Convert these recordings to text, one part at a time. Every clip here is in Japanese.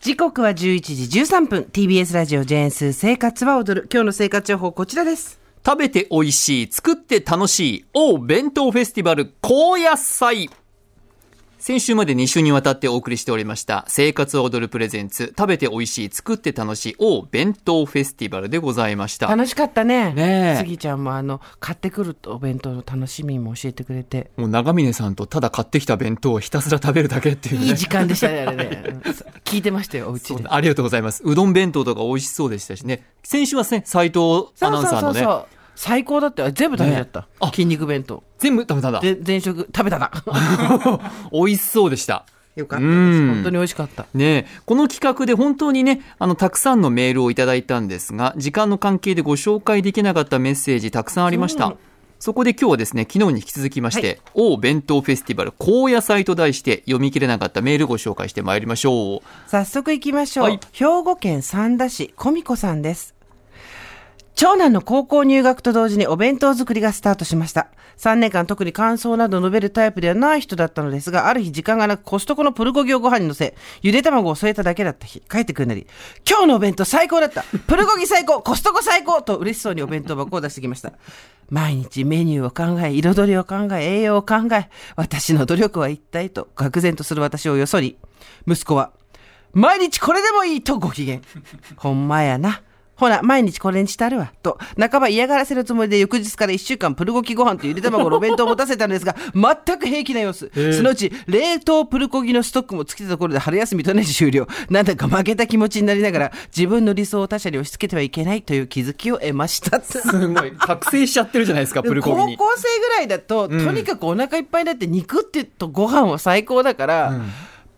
時刻は11時13分。TBS ラジオジェーンス生活は踊る。今日の生活情報こちらです。食べて美味しい、作って楽しい、お弁当フェスティバル高野菜。先週まで2週にわたってお送りしておりました、生活を踊るプレゼンツ、食べて美味しい、作って楽しい、お弁当フェスティバルでございました。楽しかったねねえスギちゃんもあの買ってくるお弁当の楽しみも教えてくれてもう長峰さんとただ買ってきた弁当をひたすら食べるだけっていうね。いい時間でしたねあれねうん 聞いてましたよお家でありがとうございます。うどん弁当とか美味しそうでしたしね。先週はね、斉藤アナウンサーのね、う最高だったよ。全部食べちゃった、筋肉弁当。全部食べたんだ。で全食食べたな。美味しそうでした。よかったです。うん。本当に美味しかった。ねえ。この企画で本当にね、あの、たくさんのメールをいただいたんですが、時間の関係でご紹介できなかったメッセージたくさんありました。う。んそこで今日はですね、昨日に引き続きまして、お弁当フェスティバル高野菜と題して読み切れなかったメールご紹介してまいりましょう。早速行きましょう、はい。兵庫県三田市小美子さんです長男の高校入学と同時にお弁当作りがスタートしました。3年間特に感想など述べるタイプではない人だったのですが、ある日時間がなくコストコのプルコギをご飯に乗せ、ゆで卵を添えただけだった日、帰ってくるなり、今日のお弁当最高だったプルコギ最高コストコ最高と嬉しそうにお弁当箱を出してきました。毎日メニューを考え、彩りを考え、栄養を考え、私の努力は一体と、愕然とする私をよそり、息子は、毎日これでもいいとご機嫌。ほんまやな。ほな、毎日これにしたるわ。と、半ば嫌がらせるつもりで翌日から一週間プルコギご飯とゆで卵のお弁当を持たせたのですが、全く平気な様子。そのうち、冷凍プルコギのストックも尽きたところで春休みと同じ終了。なんだか負けた気持ちになりながら、自分の理想を他者に押し付けてはいけないという気づきを得ました。すごい。覚醒しちゃってるじゃないですか、プルコギに。高校生ぐらいだと、とにかくお腹いっぱいになって肉ってとご飯は最高だから、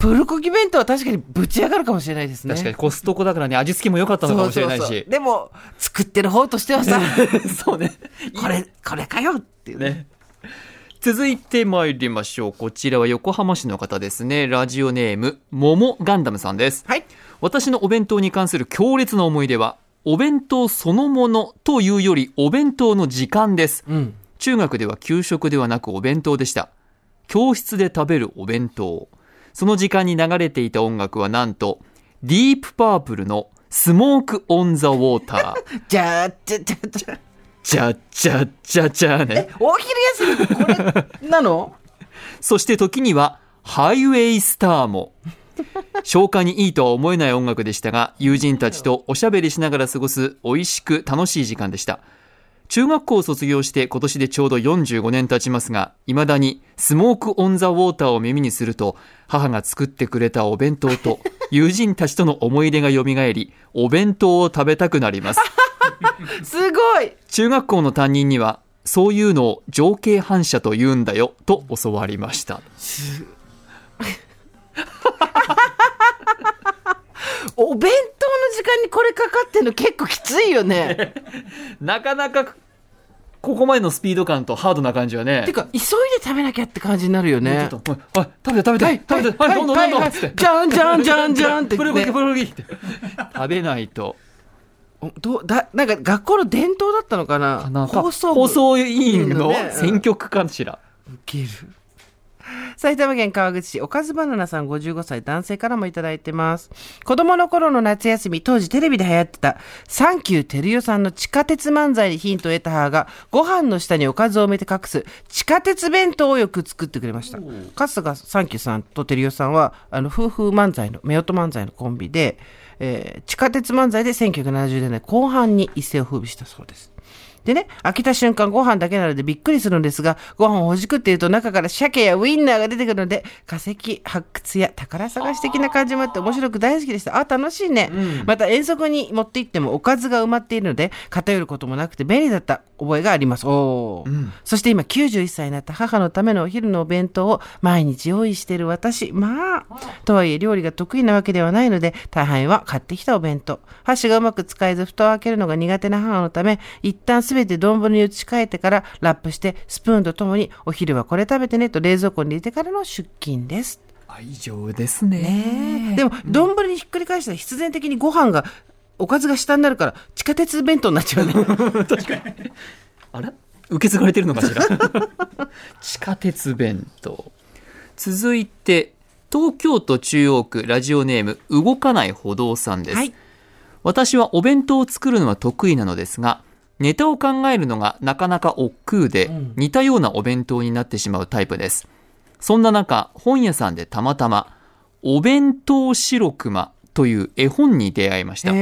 プルコギ弁当は確かにぶち上がるかもしれないですね。確かにコストコだからね、味付けも良かったのかもしれないし。でも、作ってる方としてはさ、そうね。これ、これかよっていうね。ね。続いて参りましょう。こちらは横浜市の方ですね。ラジオネーム、モモガンダムさんです。はい。私のお弁当に関する強烈な思い出は、お弁当そのものというよりお弁当の時間です。うん。中学では給食ではなくお弁当でした。教室で食べるお弁当。その時間に流れていた音楽はなんと、ディープパープルのスモークオンザウォーター。じゃあ、じゃ、じゃ、じゃ、じゃじゃじゃじゃね。お昼休み、これ、なの？そして時には、ハイウェイスターも。消化にいいとは思えない音楽でしたが、友人たちとおしゃべりしながら過ごす美味しく楽しい時間でした。中学校を卒業して今年でちょうど45年経ちますが、未だにスモークオンザウォーターを耳にすると、母が作ってくれたお弁当と友人たちとの思い出が蘇り、お弁当を食べたくなります。すごい中学校の担任には、そういうのを情景反射と言うんだよ、と教わりました。お弁当の時間にこれかかってんの結構きついよね。なかなか、ここまでのスピード感とハードな感じはね。てか、急いで食べなきゃって感じになるよね。ちょっと、おい、食べて食べて、食べて、はい、どんどんどんどん、つって。じゃんじゃんじゃんじゃんって、プルプルって。食べないと。どうだなんか学校の伝統だったのかな？放送部放送委員の選曲かしら。ウケる埼玉県川口市おかずバナナさん55歳男性からもいただいてます。子供の頃の夏休み当時テレビで流行ってたサンキューテルヨさんの地下鉄漫才にヒントを得た母がご飯の下におかずを埋めて隠す地下鉄弁当をよく作ってくれました。かつてがサンキューさんとテルヨさんはあの夫婦漫才の夫婦漫才のコンビで、えー地下鉄漫才で1970年代後半に一世を風靡したそうですでね、開けた瞬間ご飯だけなのでびっくりするんですが、ご飯をほじくっていると中から鮭やウインナーが出てくるので、化石発掘や宝探し的な感じもあって面白く大好きでした。あ、楽しいね。また遠足に持って行ってもおかずが埋まっているので、偏ることもなくて便利だった覚えがあります。おーそして今91歳になった母のためのお昼のお弁当を毎日用意している私。まあ、とはいえ料理が得意なわけではないので、大半は買ってきたお弁当。箸がうまく使えず蓋を開けるのが苦手な母のため、一旦すべて丼に移し替えてからラップしてスプーンとともにお昼はこれ食べてねと冷蔵庫に入れてからの出勤です。愛情ですね。でも、丼にひっくり返したら必然的にご飯が、おかずが下になるから地下鉄弁当になっちゃうね。あら受け継がれてるのかしら？地下鉄弁当。続いて、東京都中央区ラジオネーム動かない歩道さんです、はい。私はお弁当を作るのは得意なのですがネタを考えるのがなかなか億劫で、うん似たようなお弁当になってしまうタイプですそんな中本屋さんでたまたまお弁当白熊という絵本に出会いました。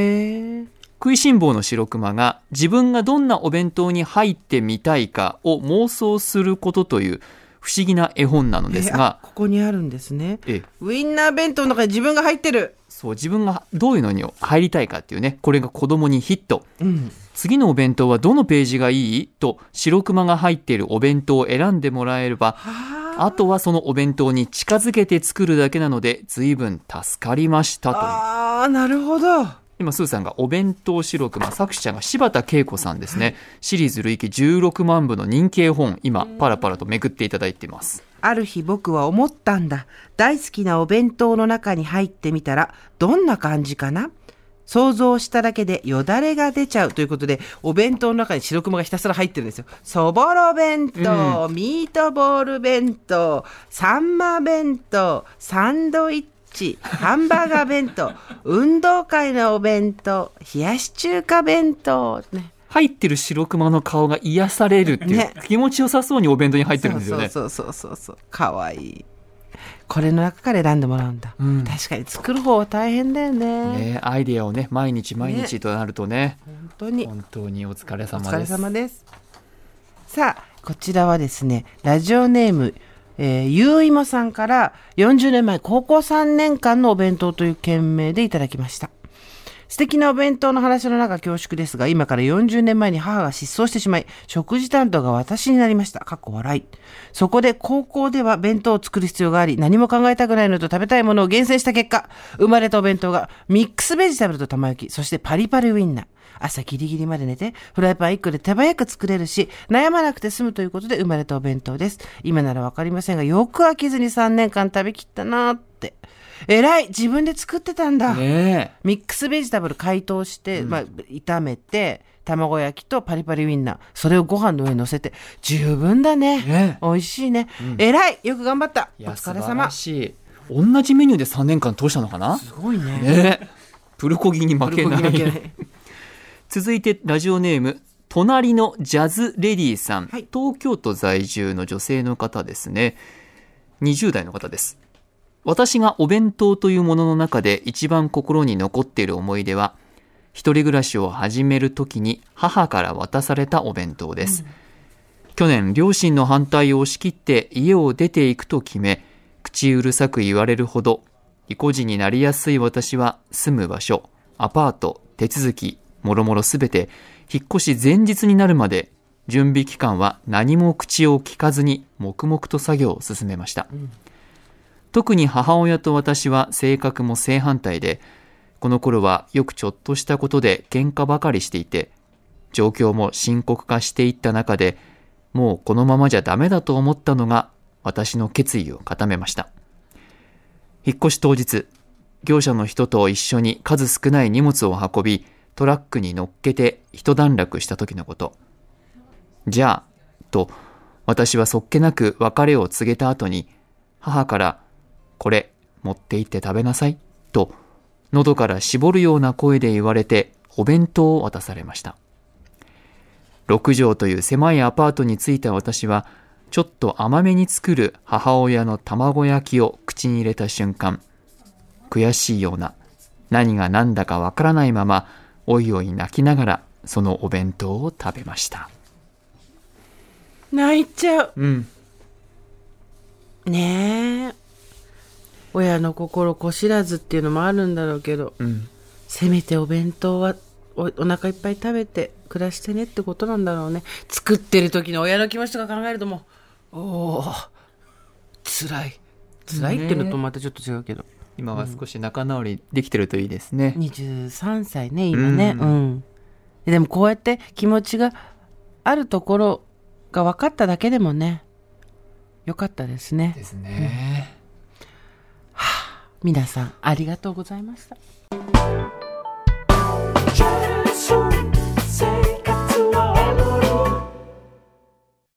食いしん坊の白熊が自分がどんなお弁当に入ってみたいかを妄想することという不思議な絵本なのですが、ここにあるんですね。ええウインナー弁当の中に自分が入ってる。そう自分がどういうのに入りたいかっていうねこれが子供にヒットうん。次のお弁当はどのページがいい？と白熊が入っているお弁当を選んでもらえればはあ。あとはそのお弁当に近づけて作るだけなので随分助かりましたとああ、なるほど。今スーさんがお弁当白熊作者が柴田恵子さんですねシリーズ累計16万部の人気絵本今パラパラとめくっていただいていますある日僕は思ったんだ。大好きなお弁当の中に入ってみたら、どんな感じかな？想像しただけでよだれが出ちゃうということで、お弁当の中に白熊がひたすら入ってるんですよ。そぼろ弁当、ミートボール弁当、サンマ弁当、サンドイッチ、ハンバーガー弁当、運動会のお弁当、冷やし中華弁当、ね。入ってる白熊の顔が癒されるっていう、ね気持ちよさそうにお弁当に入ってるんですよねそうそうそうそうそう。かわいい。これの中から選んでもらうんだ。うん確かに作る方は大変だよね。ねアイデアをね毎日毎日となるとね本当に。本当にお疲れお疲れ様です様です。さあ、こちらはですね、ラジオネーム、えー、ゆういもさんから40年前、高校3年間のお弁当という件名でいただきました。素敵なお弁当の話の中恐縮ですが、今から40年前に母が失踪してしまい、食事担当が私になりました。かっこ笑い。そこで高校では弁当を作る必要があり、何も考えたくないのと食べたいものを厳選した結果、生まれたお弁当がミックスベジタブルと玉焼き、そしてパリパリウインナー。朝ギリギリまで寝て、フライパン1個で手早く作れるし、悩まなくて済むということで生まれたお弁当です。今ならわかりませんが、よく飽きずに3年間食べきったなーって。偉い自分で作ってたんだ。ねミックスベジタブル解凍して、まあ、炒めて、卵焼きとパリパリウインナー、それをご飯の上に乗せて、十分だね。ね美味しいね。偉いよく頑張った。お疲れ様。しい。同じメニューで3年間通したのかな？すごいね。ねえ。プルコギに負けない。続いてラジオネーム隣のジャズレディさん、はい。東京都在住の女性の方ですね。20代の方です私がお弁当というものの中で一番心に残っている思い出は一人暮らしを始める時に母から渡されたお弁当です、去年両親の反対を押し切って家を出ていくと決め口うるさく言われるほど意固地になりやすい私は住む場所アパート手続きもろもろすべて引っ越し前日になるまで準備期間は何も口を聞かずに黙々と作業を進めました、特に母親と私は性格も正反対でこの頃はよくちょっとしたことで喧嘩ばかりしていて状況も深刻化していった中でもうこのままじゃダメだと思ったのが私の決意を固めました。引っ越し当日業者の人と一緒に数少ない荷物を運びトラックに乗っけて一段落した時のこと。じゃあと私はそっけなく別れを告げた後に母からこれ持って行って食べなさいと喉から絞るような声で言われてお弁当を渡されました6畳という狭いアパートに着いた私はちょっと甘めに作る母親の卵焼きを口に入れた瞬間悔しいような何が何だかわからないままおいおい泣きながらそのお弁当を食べました泣いちゃう。うんねえ。親の心子知らずっていうのもあるんだろうけど、うんせめてお弁当はおお腹いっぱい食べて暮らしてねってことなんだろうね。作ってる時の親の気持ちとか考えるともう、おお辛い。辛いっていうのとまたちょっと違うけど。今は少し仲直りできてるといいですね、23歳ね、今ね。ううんん。でもこうやって気持ちがあるところが分かっただけでもね、よかったですね。ですね、皆さんありがとうございました。